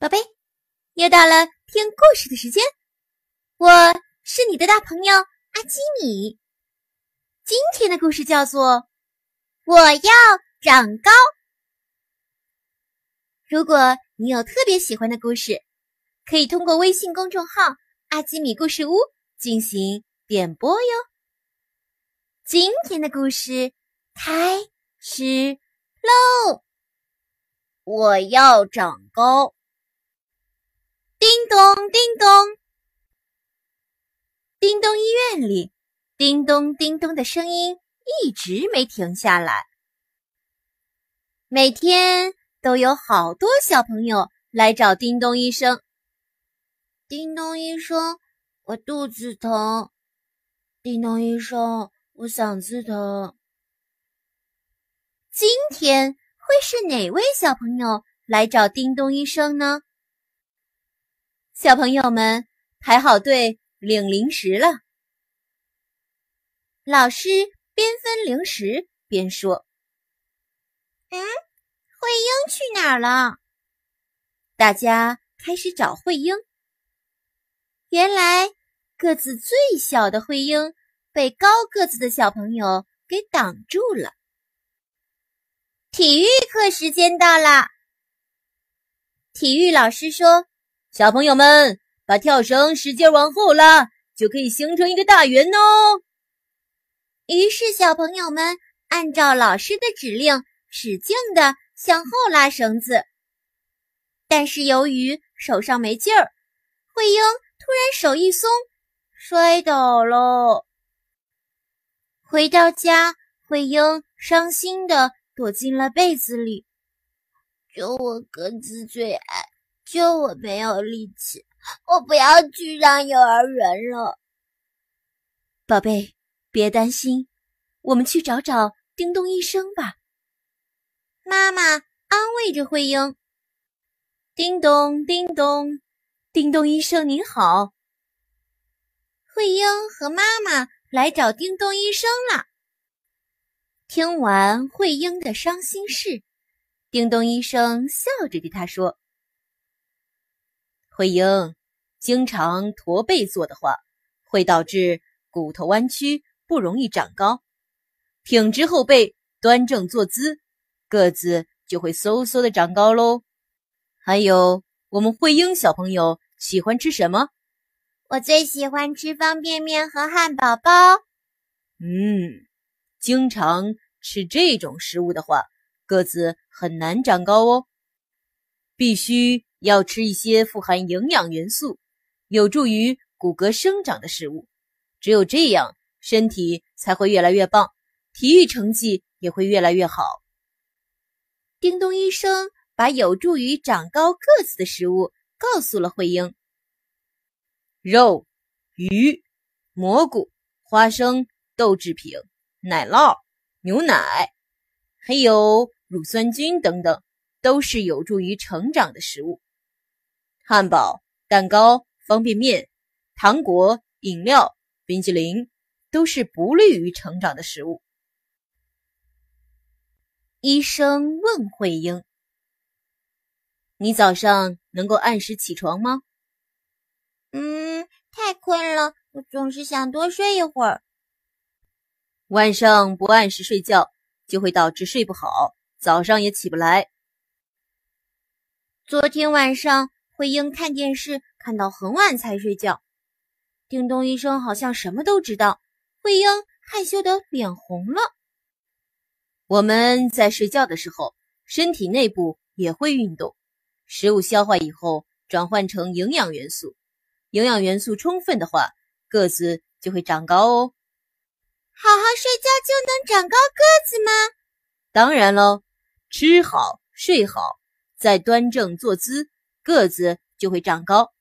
宝贝，又到了听故事的时间，我是你的大朋友阿基米。今天的故事叫做《我要长高》。如果你有特别喜欢的故事，可以通过微信公众号“阿基米故事屋”进行点播哟。今天的故事开始喽！我要长高。叮咚，叮咚，叮咚！医院里，叮咚叮咚的声音一直没停下来。每天都有好多小朋友来找叮咚医生。叮咚医生，我肚子疼。叮咚医生，我嗓子疼。今天会是哪位小朋友来找叮咚医生呢？小朋友们排好队领零食了。老师边分零食边说：“嗯，慧英去哪儿了？”大家开始找慧英。原来个子最小的慧英被高个子的小朋友给挡住了。体育课时间到了，体育老师说。小朋友们，把跳绳使劲往后拉，就可以形成一个大圆哦。于是，小朋友们按照老师的指令，使劲的向后拉绳子。但是，由于手上没劲儿，慧英突然手一松，摔倒了。回到家，慧英伤心的躲进了被子里。就我个子最矮。就我没有力气，我不要去上幼儿园了。宝贝，别担心，我们去找找叮咚医生吧。妈妈安慰着慧英：“叮咚，叮咚，叮咚医生您好。”慧英和妈妈来找叮咚医生了。听完慧英的伤心事，叮咚医生笑着对她说。慧英，经常驼背坐的话，会导致骨头弯曲，不容易长高。挺直后背，端正坐姿，个子就会嗖嗖的长高喽。还有，我们慧英小朋友喜欢吃什么？我最喜欢吃方便面和汉堡包。嗯，经常吃这种食物的话，个子很难长高哦。必须。要吃一些富含营养元素、有助于骨骼生长的食物，只有这样，身体才会越来越棒，体育成绩也会越来越好。叮咚医生把有助于长高个子的食物告诉了慧英：肉、鱼、蘑菇、花生、豆制品、奶酪、牛奶，还有乳酸菌等等，都是有助于成长的食物。汉堡、蛋糕、方便面、糖果、饮料、冰淇淋，都是不利于成长的食物。医生问慧英：“你早上能够按时起床吗？”“嗯，太困了，我总是想多睡一会儿。”“晚上不按时睡觉，就会导致睡不好，早上也起不来。”“昨天晚上。”慧英看电视看到很晚才睡觉。叮咚医生好像什么都知道。慧英害羞的脸红了。我们在睡觉的时候，身体内部也会运动，食物消化以后转换成营养元素。营养元素充分的话，个子就会长高哦。好好睡觉就能长高个子吗？当然喽，吃好睡好，再端正坐姿。个子就会长高。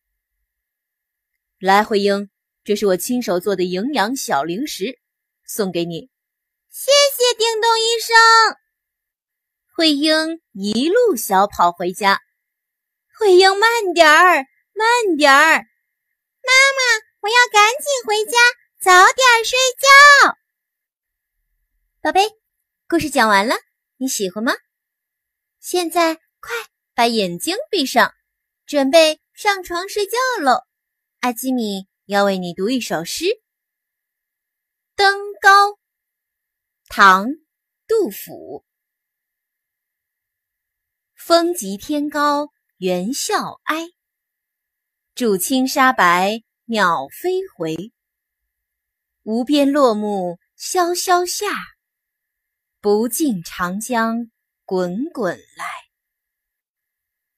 来，慧英，这是我亲手做的营养小零食，送给你。谢谢叮咚医生。慧英一路小跑回家。慧英，慢点儿，慢点儿。妈妈，我要赶紧回家，早点睡觉。宝贝，故事讲完了，你喜欢吗？现在快把眼睛闭上。准备上床睡觉喽。阿基米要为你读一首诗，《登高》，唐·杜甫。风急天高猿啸哀，渚清沙白鸟飞回。无边落木萧萧下，不尽长江滚滚来。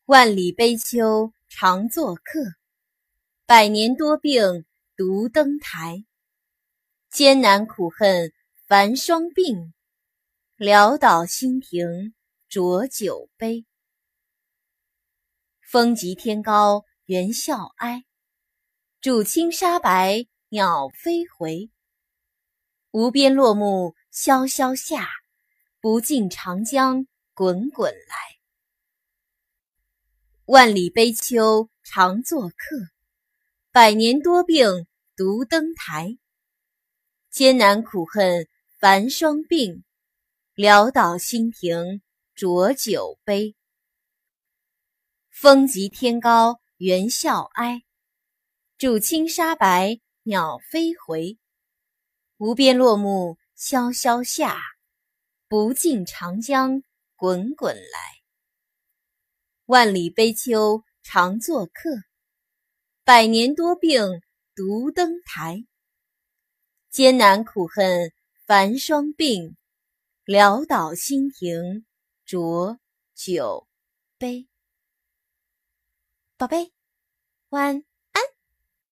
万里悲秋常作客，百年多病独登台。艰难苦恨繁霜鬓，潦倒新停浊酒杯。风急天高猿啸哀，渚清沙白鸟飞回。无边落木萧萧下，不尽长江滚滚来。万里悲秋常作客，百年多病独登台。艰难苦恨繁霜鬓，潦倒新停浊酒杯。风急天高猿啸哀，渚清沙白鸟飞回。无边落木萧萧下，不尽长江滚滚来。万里悲秋常作客，百年多病独登台。艰难苦恨繁霜鬓，潦倒新停浊酒杯。宝贝，晚安。